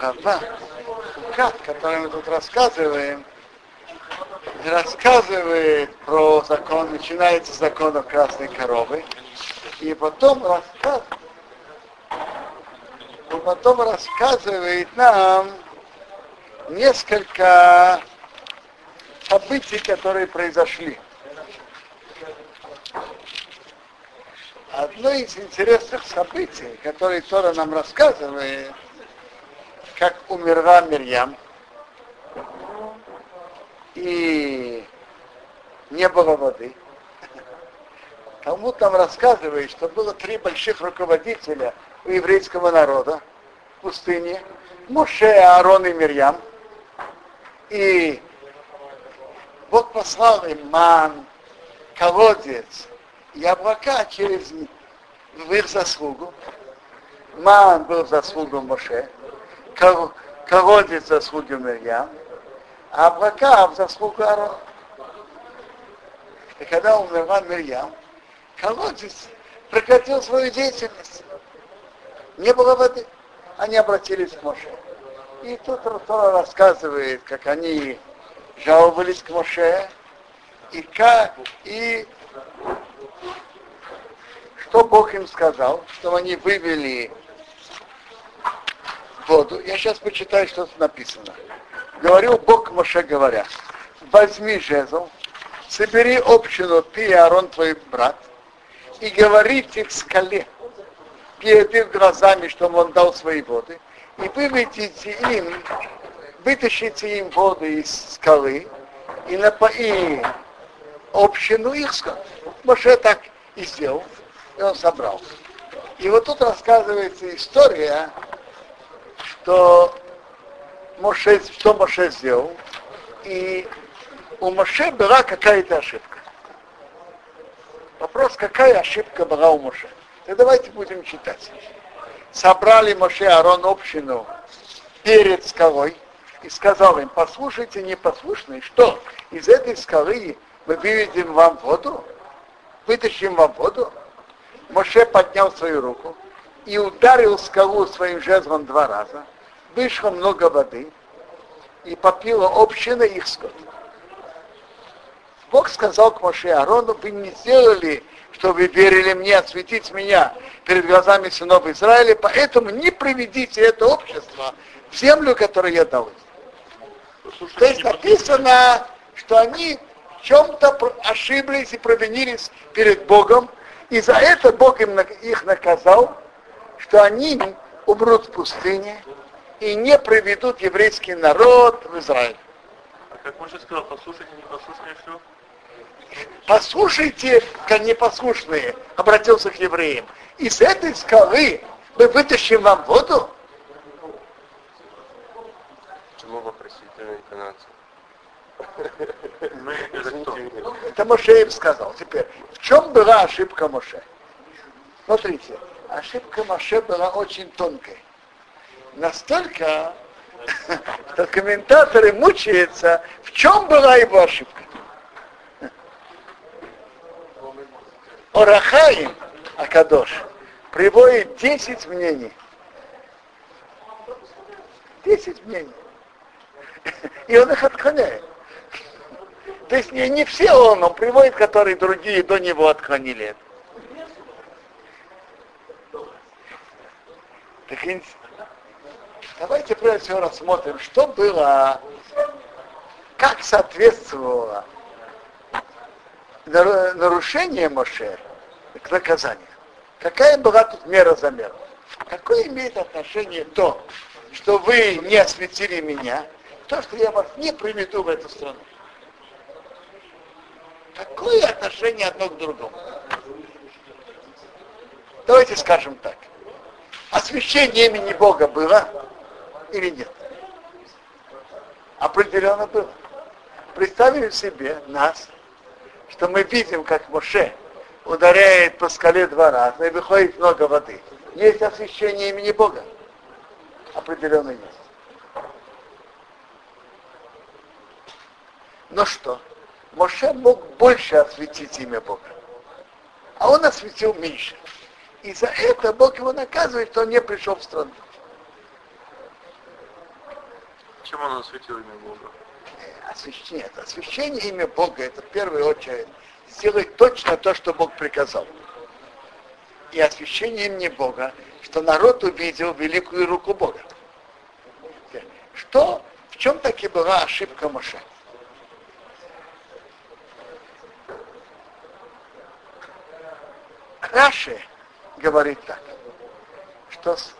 Рава, Кат, который мы тут рассказываем, рассказывает про закон, начинается с закона красной коровы, и потом рассказ, и потом рассказывает нам несколько событий, которые произошли. Одно из интересных событий, которые Тора нам рассказывает, как умерла Мирьям, и не было воды. Кому там рассказывает, что было три больших руководителя у еврейского народа в пустыне. Моше, Аарон и Мирьям. И Бог послал им ман, колодец и облака через в их заслугу. Ман был в заслугу Моше, колодец в заслугу Мирьям, а облака в заслугу Аарона. И когда умерла Мирьям, колодец прекратил свою деятельность. Не было воды. Они обратились к Моше. И тут Тора рассказывает, как они жаловались к Моше, и как, и что Бог им сказал, что они вывели воду. Я сейчас почитаю, что тут написано. Говорил Бог Моше, говоря, возьми жезл, собери общину, ты и Аарон, твой брат, и говорите к скале перед их глазами, чтобы он дал свои воды, и выведите им вытащите им воду из скалы и напои общину их скал. Моше так и сделал, и он собрал. И вот тут рассказывается история, что Моше, что Моше сделал, и у Моше была какая-то ошибка. Вопрос, какая ошибка была у Моше? Так давайте будем читать. Собрали Моше Арон общину перед скалой, и сказал им, послушайте непослушные, что из этой скалы мы выведем вам воду, вытащим вам воду. Моше поднял свою руку и ударил скалу своим жезлом два раза. Вышло много воды, и попила община их скот. Бог сказал к Моше Арону, вы не сделали, что вы верили мне, осветить меня перед глазами сынов Израиля, поэтому не приведите это общество в землю, которую я дал им. То есть написано, что они в чем-то ошиблись и провинились перед Богом, и за это Бог им, их наказал, что они умрут в пустыне и не приведут еврейский народ в Израиль. А как Моше сказал, послушайте непослушные что? Послушайте, как непослушные, обратился к евреям. Из этой скалы мы вытащим вам воду? Почему вопросительная интонация? Это Моше им сказал. Теперь, в чем была ошибка Моше? Смотрите, ошибка Моше была очень тонкой. Настолько, что комментаторы мучаются, в чем была его ошибка. Орахаим Акадош приводит 10 мнений. 10 мнений. И он их отклоняет. То есть не, не все он, он приводит, которые другие до него отклонили это. Так, давайте прежде всего рассмотрим, что было, как соответствовало нарушение Моше к наказанию. Какая была тут мера за меру? Какое имеет отношение то, что вы не осветили меня, то, что я вас не приведу в эту страну? Какое отношение одно к другому? Давайте скажем так. Освящение имени Бога было или нет? Определенно было. Представим себе нас, что мы видим, как Моше ударяет по скале два раза и выходит много воды. Есть освящение имени Бога? Определенно есть. Но что? Моше мог больше осветить имя Бога. А он осветил меньше. И за это Бог его наказывает, что он не пришел в страну. Чем он осветил имя Бога? Освящение, это освящение имя Бога, это в первую очередь сделать точно то, что Бог приказал. И освящение имени Бога, что народ увидел великую руку Бога. Что, в чем таки была ошибка Моше? Раши говорит так, что с,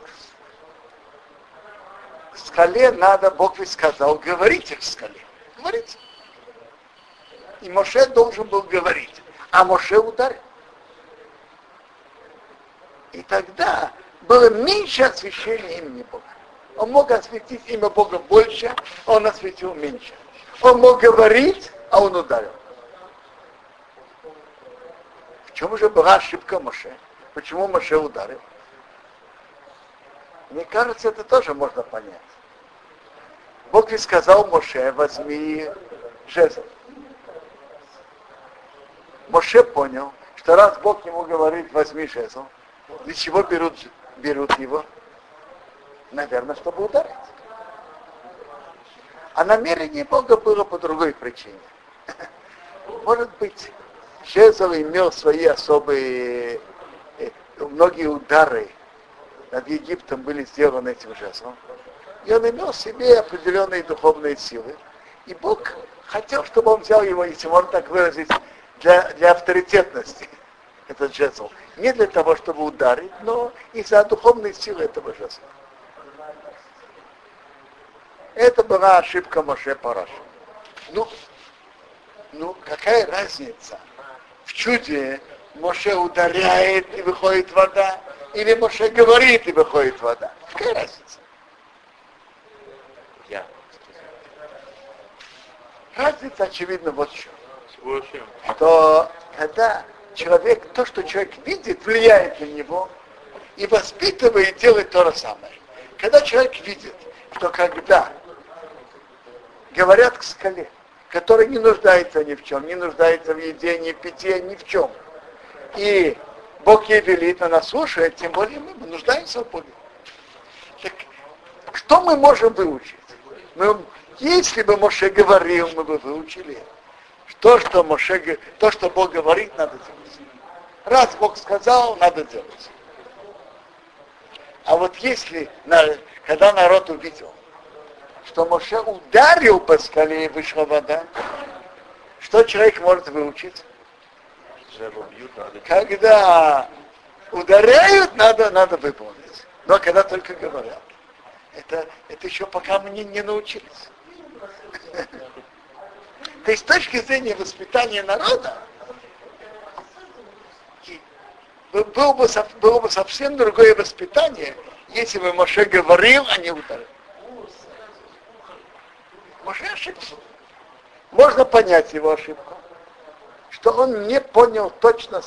скале надо, Бог ведь сказал, говорите к скале. Говорите. И Моше должен был говорить, а Моше ударил. И тогда было меньше освящения имени Бога. Он мог осветить имя Бога больше, он осветил меньше. Он мог говорить, а он ударил. В чем же была ошибка Моше? Почему Моше ударил? Мне кажется, это тоже можно понять. Бог ведь сказал Моше, возьми жезл. Моше понял, что раз Бог ему говорит, возьми жезл, для чего берут, берут его? Наверное, чтобы ударить. А намерение Бога было по другой причине. Может быть, жезл имел свои особые, многие удары над Египтом были сделаны этим жезлом и он имел в себе определенные духовные силы. И Бог хотел, чтобы он взял его, если можно так выразить, для, для авторитетности, этот жезл. Не для того, чтобы ударить, но из-за духовной силы этого жезла. Это была ошибка Моше Параша. Ну, ну, какая разница? В чуде Моше ударяет и выходит вода, или Моше говорит и выходит вода. Какая разница? Разница очевидно вот в чем. Что когда человек, то, что человек видит, влияет на него и воспитывает, делает то же самое. Когда человек видит, что когда говорят к скале, который не нуждается ни в чем, не нуждается в еде, ни в питье, ни в чем, и Бог ей велит, она слушает, тем более мы, нуждаемся в Боге. Так что мы можем выучить? Мы если бы Моше говорил, мы бы выучили. То, что, Моше, то, что Бог говорит, надо делать. Раз Бог сказал, надо делать. А вот если, когда народ увидел, что Моше ударил по скале и вышла вода, что человек может выучить? Когда ударяют, надо, надо выполнить. Но когда только говорят. Это, это еще пока мы не, не научились. То есть с точки зрения воспитания народа, было бы, было бы совсем другое воспитание, если бы Моше говорил, а не ударил. Моше ошибся. Можно понять его ошибку, что он не понял точно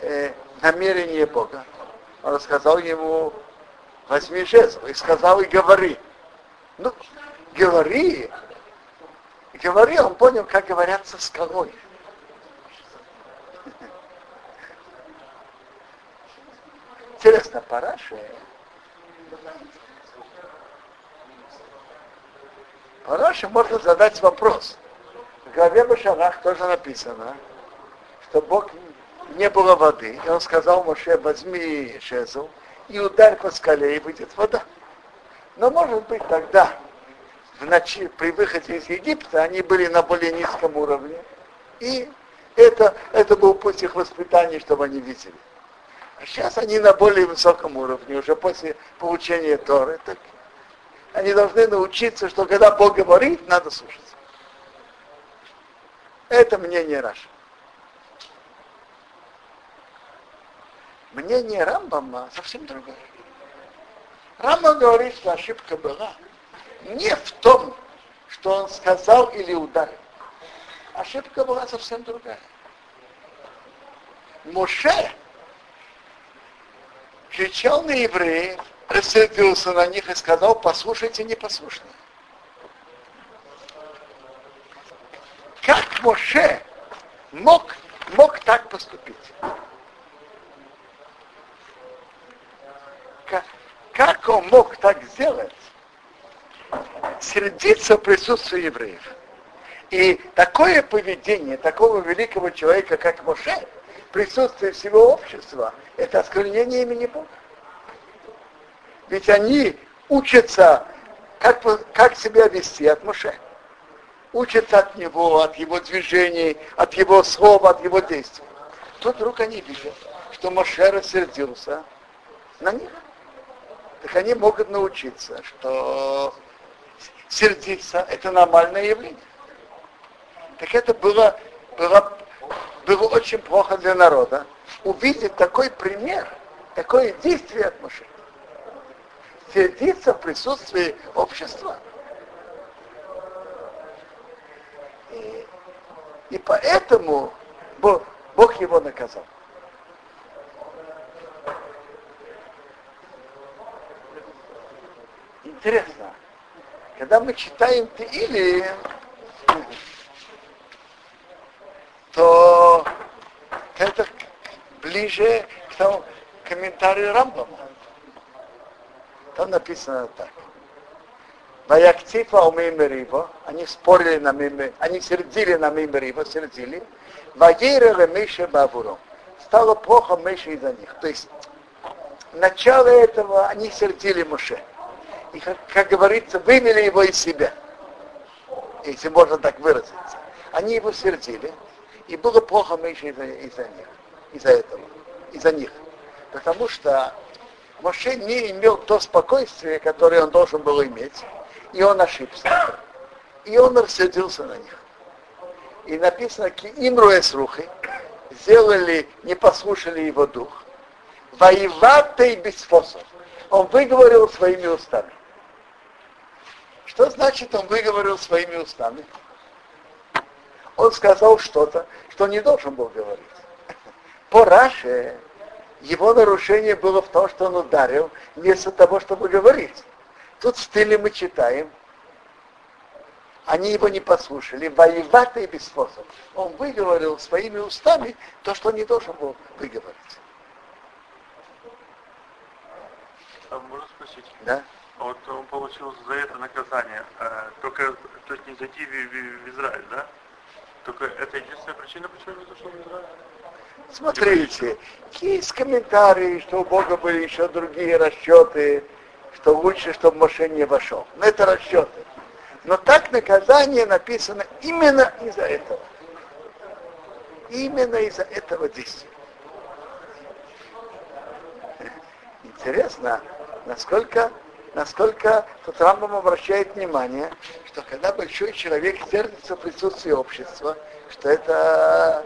э, намерение Бога. Он сказал ему, возьми жезл, и сказал, и говори. Ну, говори, говори, он понял, как говорят со скалой. Интересно, Параши, Параши можно задать вопрос. В главе Башарах тоже написано, что Бог не было воды, и он сказал Моше, возьми шезл и ударь по скале, и выйдет вода. Но может быть тогда в ночи, при выходе из Египта они были на более низком уровне. И это, это был путь их воспитания, чтобы они видели. А сейчас они на более высоком уровне, уже после получения Торы. Так они должны научиться, что когда Бог говорит, надо слушаться. Это мнение Раша. Мнение Рамбама совсем другое. Рамбам говорит, что ошибка была – не в том, что он сказал или ударил. Ошибка была совсем другая. Моше кричал на евреев, рассердился на них и сказал, послушайте непослушные. Как Моше мог, мог так поступить? Как, как он мог так сделать? сердиться в присутствии евреев. И такое поведение такого великого человека, как Моше, в присутствии всего общества, это осквернение имени Бога. Ведь они учатся, как, как себя вести от Моше. Учатся от него, от его движений, от его слова, от его действий. Тут вдруг они видят, что Моше рассердился на них. Так они могут научиться, что сердиться – это нормальное явление. Так это было, было, было очень плохо для народа увидеть такой пример, такое действие от Моше. Сердиться в присутствии общества. И поэтому Бог, его наказал. Интересно, когда мы читаем Теили, то это ближе к тому комментарию Рамбама. Там написано так. Ваяктифа у Мимериво, они спорили на Миме, они сердили на Мимериво, сердили. Вагейреле Мише Бабуром. Стало плохо Мише из-за них. То есть, начало этого они сердили Моше. И, как, как говорится, вывели его из себя. Если можно так выразиться. Они его сердили. И было плохо Мише из-за, из-за них, из-за этого, из-за них. Потому что Моше не имел то спокойствие, которое он должен был иметь, и он ошибся. И он рассердился на них. И написано, имру рухи, сделали, не послушали его дух. Воеватый без способ. Он выговорил своими устами. Что значит он выговорил своими устами? он сказал что-то, что не должен был говорить. По Раше его нарушение было в том, что он ударил вместо того, чтобы говорить. Тут в стиле мы читаем, они его не послушали, воеватый без способ. Он выговорил своими устами то, что не должен был выговорить. А можно спросить? Да. А вот он получил за это наказание, а, только то есть не зайти в, в, в Израиль, да? Только это единственная причина, почему не зашел в Израиль? Смотрите, есть комментарии, что у Бога были еще другие расчеты, что лучше, чтобы Моше не вошел. Но это расчеты. Но так наказание написано именно из-за этого. Именно из-за этого действия. Интересно, насколько насколько тут Рамбам обращает внимание, что когда большой человек сердится в присутствии общества, что это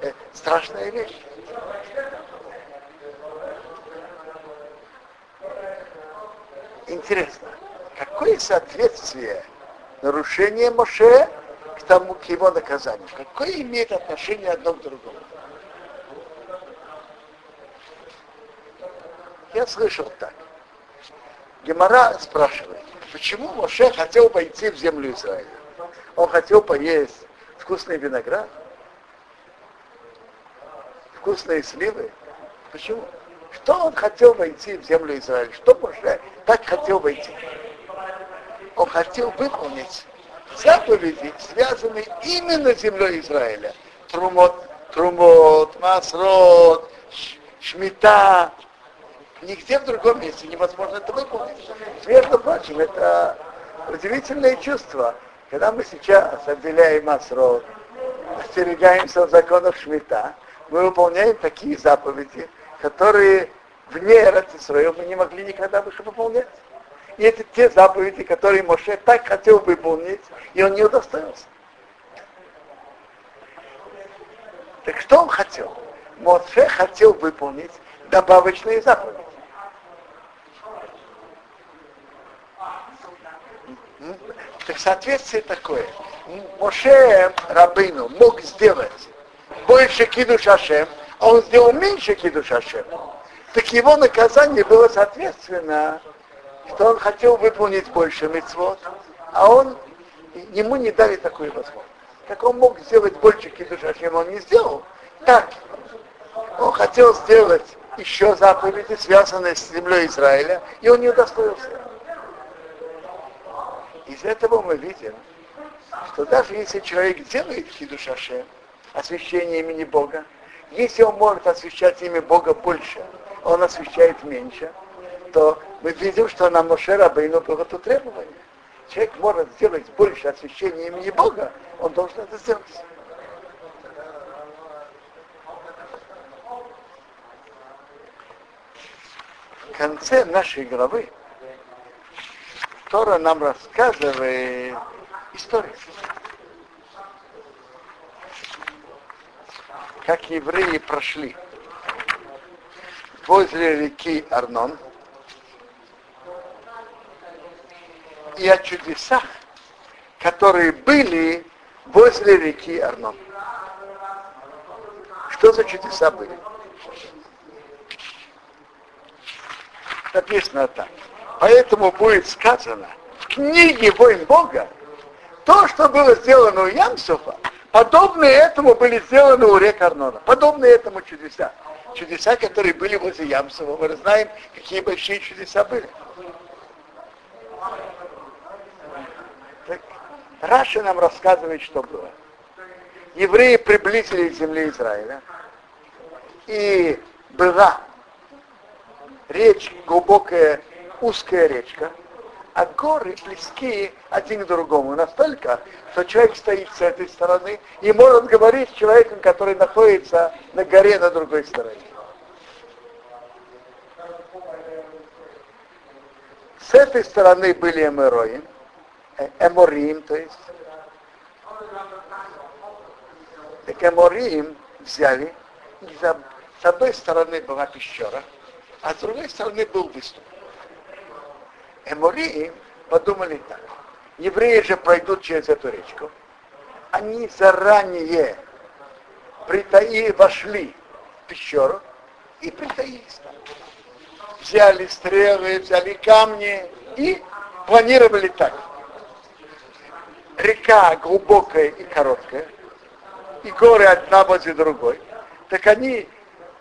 э, страшная вещь. Интересно, какое соответствие нарушения Моше к тому, к его наказанию? Какое имеет отношение одно к другому? Я слышал так. Гемора спрашивает, почему Моше хотел пойти в землю Израиля? Он хотел поесть вкусный виноград, вкусные сливы. Почему? Что он хотел войти в землю Израиля? Что Моше так хотел войти? Он хотел выполнить заповеди, связанные именно с землей Израиля. Трумот, Трумот, Масрот, Шмита, Нигде в другом месте невозможно это выполнить. Между прочим, это удивительное чувство, когда мы сейчас отделяем Масрод, остерегаемся законов Шмита, мы выполняем такие заповеди, которые вне Израиля мы не могли никогда больше выполнять. И это те заповеди, которые Моше так хотел выполнить, и он не удостоился. Так что он хотел? Моше хотел выполнить добавочные заповеди. Так соответствие такое. Моше Рабыну мог сделать больше кидуш Ашем, а он сделал меньше кидуш Ашем. Так его наказание было соответственно, что он хотел выполнить больше мецвод, а он ему не дали такую возможность. Как он мог сделать больше кидуш Ашем, он не сделал. Так, он хотел сделать еще заповеди, связанные с землей Израиля, и он не удостоился. Из этого мы видим, что даже если человек делает хидушаше, освящение имени Бога, если он может освящать имя Бога больше, он освящает меньше, то мы видим, что на Моше Рабейну было то требование. Человек может сделать больше освящения имени Бога, он должен это сделать. В конце нашей главы Тора нам рассказывает историю. Как евреи прошли возле реки Арнон и о чудесах, которые были возле реки Арнон. Что за чудеса были? Написано так. Поэтому будет сказано в книге «Воин Бога» то, что было сделано у Ямсуфа, подобные этому были сделаны у рек Арнона. Подобные этому чудеса. Чудеса, которые были возле Ямсова. Мы знаем, какие большие чудеса были. Так, Раши нам рассказывает, что было. Евреи приблизились к земле Израиля. И была речь глубокая узкая речка, а горы близки один к другому настолько, что человек стоит с этой стороны и может говорить с человеком, который находится на горе на другой стороне. С этой стороны были Эмороим, э, Эморим, то есть. Так Эморим взяли, с одной стороны была пещера, а с другой стороны был выступ. Эмории подумали так. Евреи же пройдут через эту речку. Они заранее притаи, вошли в пещеру и притаились там. Взяли стрелы, взяли камни и планировали так. Река глубокая и короткая, и горы одна возле другой. Так они,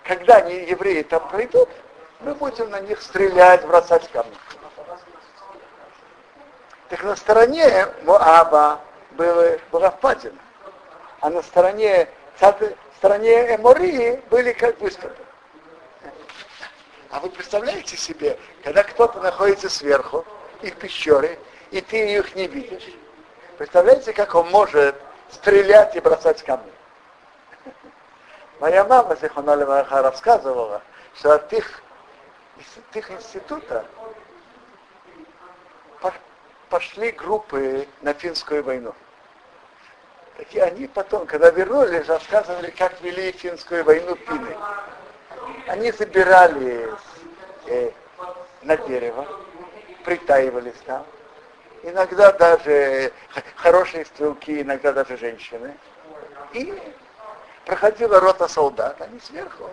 когда они, евреи там пройдут, мы будем на них стрелять, бросать камни. Так на стороне Моаба было, была впадина, а на стороне, стороне Эмории были как выступы. А вы представляете себе, когда кто-то находится сверху и в пещере, и ты их не видишь, представляете, как он может стрелять и бросать камни? Моя мама, Зихона рассказывала, что от их, от их института пошли группы на финскую войну. И они потом, когда вернулись, рассказывали, как вели финскую войну финны. Они забирались э, на дерево, притаивались там. Иногда даже хорошие стрелки, иногда даже женщины. И проходила рота солдат, они сверху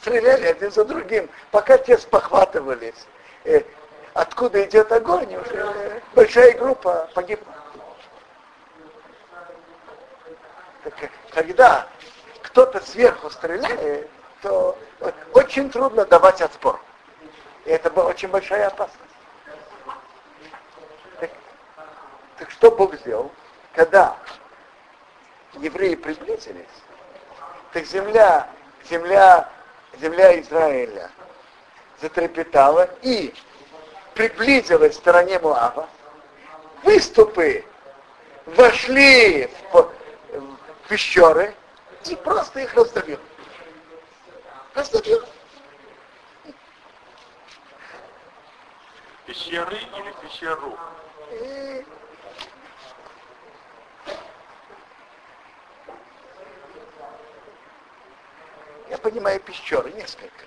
стреляли один за другим, пока те спохватывались. Э, откуда идет огонь, уже большая группа погибла. Так, когда кто-то сверху стреляет, то очень трудно давать отпор. И это была очень большая опасность. Так, так что Бог сделал? Когда евреи приблизились, так земля, земля, земля Израиля затрепетала, и приблизилась к стороне Муава, выступы вошли в, в пещеры и просто их раздавил. Раздавил. Пещеры или пещеру? И... Я понимаю пещеры несколько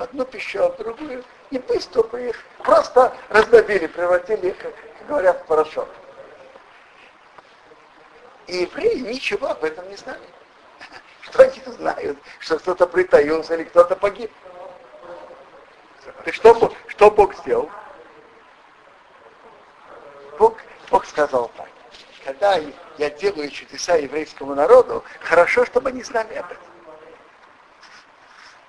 одну пещеру, в другую, и выступы их просто раздобили, превратили их, как говорят, в порошок. И евреи ничего об этом не знали. Что они знают, что кто-то притаился или кто-то погиб. И что, что Бог сделал? Бог, Бог сказал так. Когда я делаю чудеса еврейскому народу, хорошо, чтобы они знали об этом.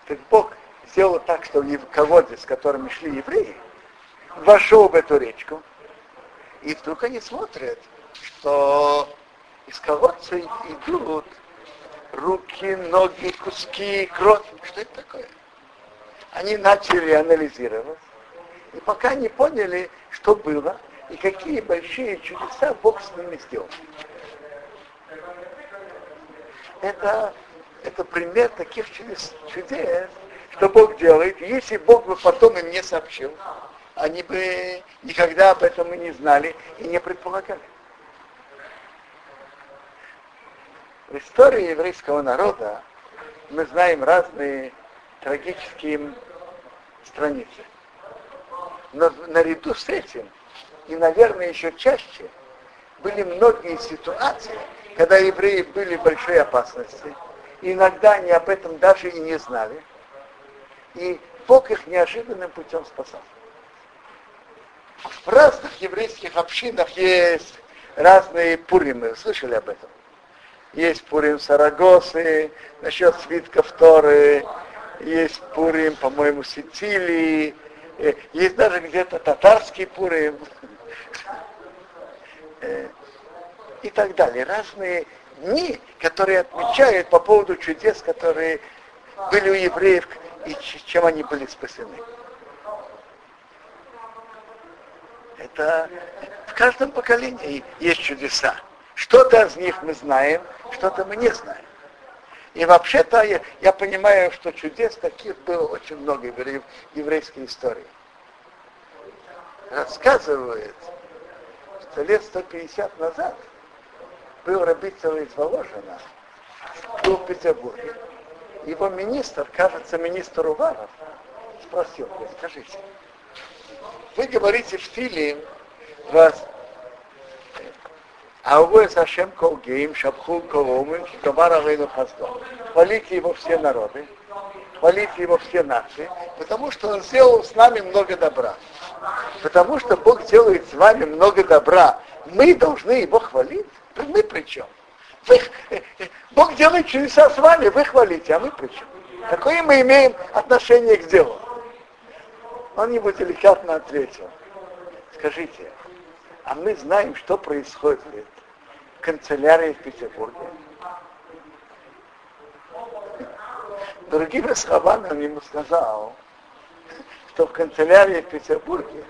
Так Бог сделал так, что колодец, с которыми шли евреи, вошел в эту речку, И вдруг они смотрят, что из колодца идут руки, ноги, куски, кровь. Что это такое? Они начали анализировать. И пока не поняли, что было, и какие большие чудеса Бог с ними сделал. Это, это пример таких чудес, чудес, что Бог делает. Если Бог бы потом им не сообщил, они бы никогда об этом и не знали и не предполагали. В истории еврейского народа мы знаем разные трагические страницы. Но наряду с этим, и, наверное, еще чаще, были многие ситуации, когда евреи были в большой опасности. Иногда они об этом даже и не знали. И Бог их неожиданным путем спасал. В разных еврейских общинах есть разные пуримы. Слышали об этом? Есть Пурим Сарагосы, насчет свитков Торы, есть Пурим, по-моему, Сицилии, э, есть даже где-то татарский Пурим э, и так далее. Разные дни, которые отмечают по поводу чудес, которые были у евреев и чем они были спасены. Это в каждом поколении есть чудеса. Что-то из них мы знаем, что-то мы не знаем. И вообще-то я, я понимаю, что чудес таких было очень много в еврейской истории. Рассказывает, что лет 150 назад был Рабицел из Воложина, был в Петербурге. Его министр, кажется, министр Уваров, спросил, скажите, вы говорите в стиле вас а вы Сашем Колгейм, Шабхул Коломым, Гамар Алейну Хаздо. Хвалите его все народы, хвалите его все нации, потому что он сделал с нами много добра. Потому что Бог делает с вами много добра. Мы должны его хвалить. Мы при чем? Вы, Бог делает чудеса с вами, вы хвалите, а мы при чем? Какое мы имеем отношение к делу? Он ему деликатно ответил. Скажите, а мы знаем, что происходит в канцелярии в Петербурге. Другими словами он ему сказал, что в канцелярии в Петербурге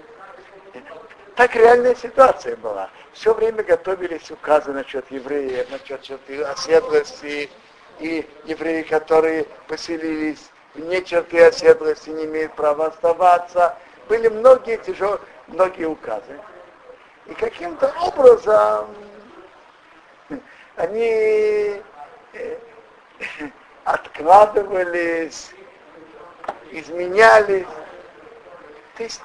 так реальная ситуация была. Все время готовились указы насчет евреев, насчет оседлости, и евреи, которые поселились вне черты оседлости, не имеют права оставаться. Были многие тяжелые, многие указы. И каким-то образом они э, откладывались, изменялись. То есть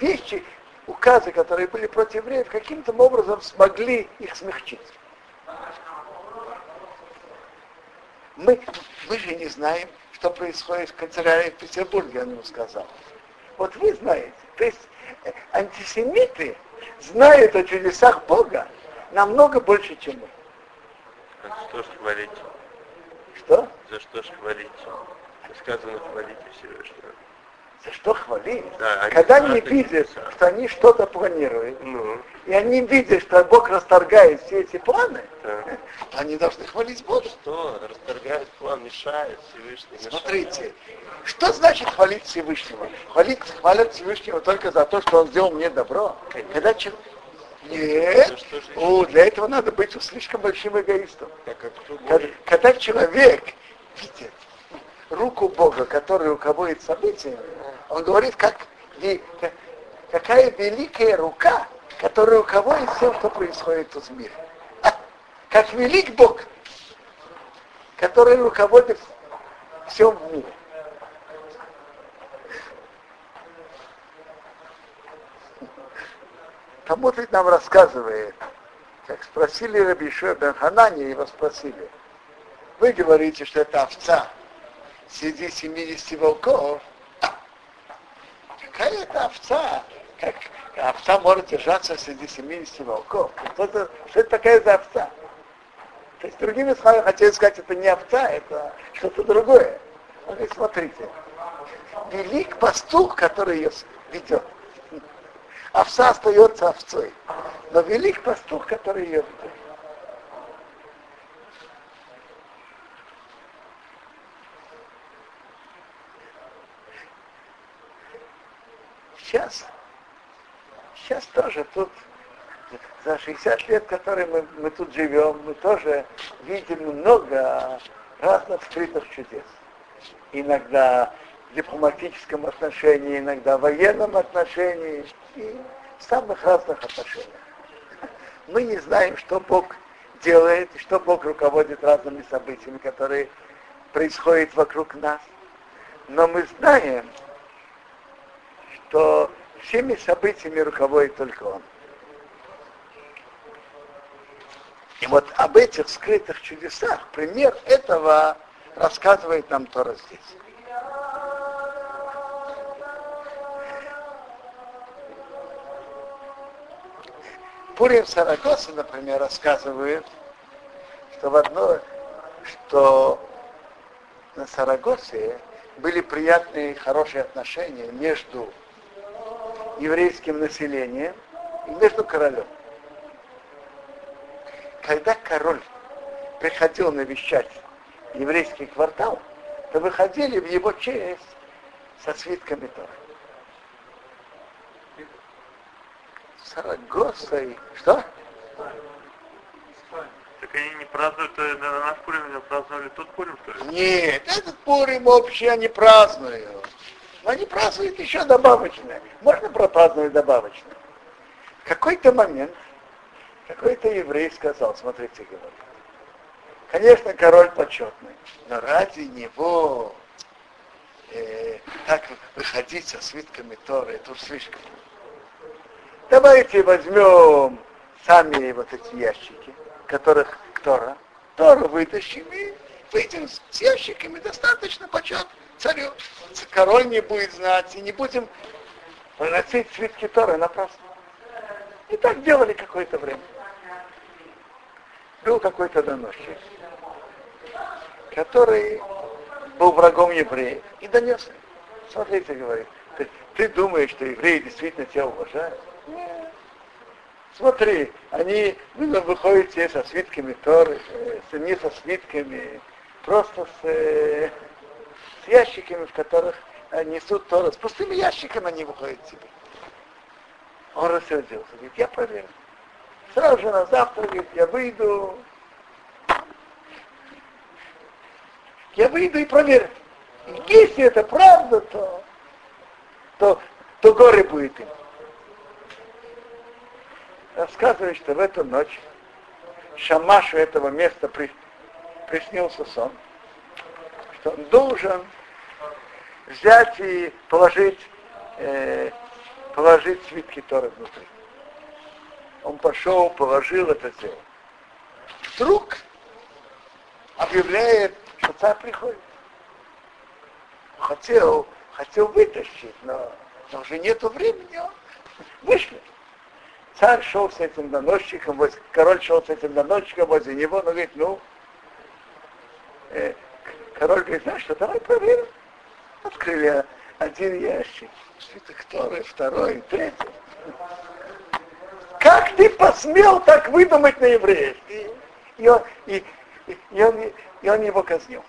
вещи, указы, которые были против евреев, каким-то образом смогли их смягчить. Мы, мы же не знаем, что происходит в канцелярии в Петербурге, он ему сказал. Вот вы знаете. То есть э, антисемиты знают о чудесах Бога намного больше, чем мы. А что ж хвалить? Что? За что ж хвалить? Сказано хвалить Всевышнего. За что хвалить? Да, Когда они видят, что они что-то планируют, ну. и они видят, что Бог расторгает все эти планы, да. они должны хвалить Бога. Что? Расторгает план, мешает Всевышний. Смотрите, мешает. что значит хвалить Всевышнего? Хвалить, хвалят Всевышнего только за то, что он сделал мне добро. Когда человек нет, О, для этого надо быть слишком большим эгоистом. Когда, когда человек видит руку Бога, который руководит событиями, он говорит, как, какая великая рука, которая руководит всем, что происходит в мире. Как велик Бог, который руководит всем в мире. Талмуд нам рассказывает, как спросили Рабишуа бен его спросили, вы говорите, что это овца среди 70 волков, какая это овца? Как овца может держаться среди 70 волков? Что это, что это такая за овца? То есть, другими словами, хотели сказать, это не овца, это что-то другое. Он смотрите, велик пастух, который ее ведет. овца остается овцой. Но велик пастух, который ее ведет. Сейчас, сейчас тоже тут за 60 лет, которые мы, мы тут живем, мы тоже видим много разных скрытых чудес. Иногда в дипломатическом отношении, иногда в военном отношении и в самых разных отношениях. Мы не знаем, что Бог делает, что Бог руководит разными событиями, которые происходят вокруг нас. Но мы знаем, что всеми событиями руководит только Он. И вот об этих скрытых чудесах, пример этого рассказывает нам Тора здесь. Пурим Сарагоса, например, рассказывает, что в одно, что на Сарагосе были приятные, хорошие отношения между еврейским населением и между королем когда король приходил навещать еврейский квартал, то выходили в его честь со свитками Торы. Сарагосой. Что? Так они не празднуют, на наш Пурим не праздновали тот Пурим, что ли? Нет, этот Пурим общий они празднуют. Но они празднуют еще добавочное. Можно пропраздновать добавочное. В какой-то момент какой-то еврей сказал, смотрите, говорит, конечно, король почетный, но ради него э, так выходить со свитками Торы, это уж слишком. Давайте возьмем сами вот эти ящики, которых Тора, Тору вытащим и выйдем с ящиками, достаточно почет царю. Король не будет знать, и не будем приносить свитки Торы напрасно. И так делали какое-то время был какой-то доносчик, который был врагом евреев и донес. Смотрите, говорит, ты, ты думаешь, что евреи действительно тебя уважают? Смотри, они вы выходят все со свитками Торы, э, не со свитками, просто с, э, с ящиками, в которых несут Торы. С пустыми ящиками они выходят себе. Он рассердился, говорит, я проверю сразу же на завтра, говорит, я выйду, я выйду и проверю. Если это правда, то, то, то горе будет им. Рассказывает, что в эту ночь Шамашу этого места при, приснился сон, что он должен взять и положить, э, положить свитки Торы внутри он пошел, положил это дело. Вдруг объявляет, что царь приходит. Хотел, хотел вытащить, но, но уже нету времени, вышли. Царь шел с этим доносчиком, король шел с этим доносчиком возле него, но говорит, ну, э, король говорит, знаешь что, давай проверим. Открыли один ящик, свиток второй, второй, третий. Как ты посмел так выдумать на евреев? И, и, он, и, и, он, и он его казнил.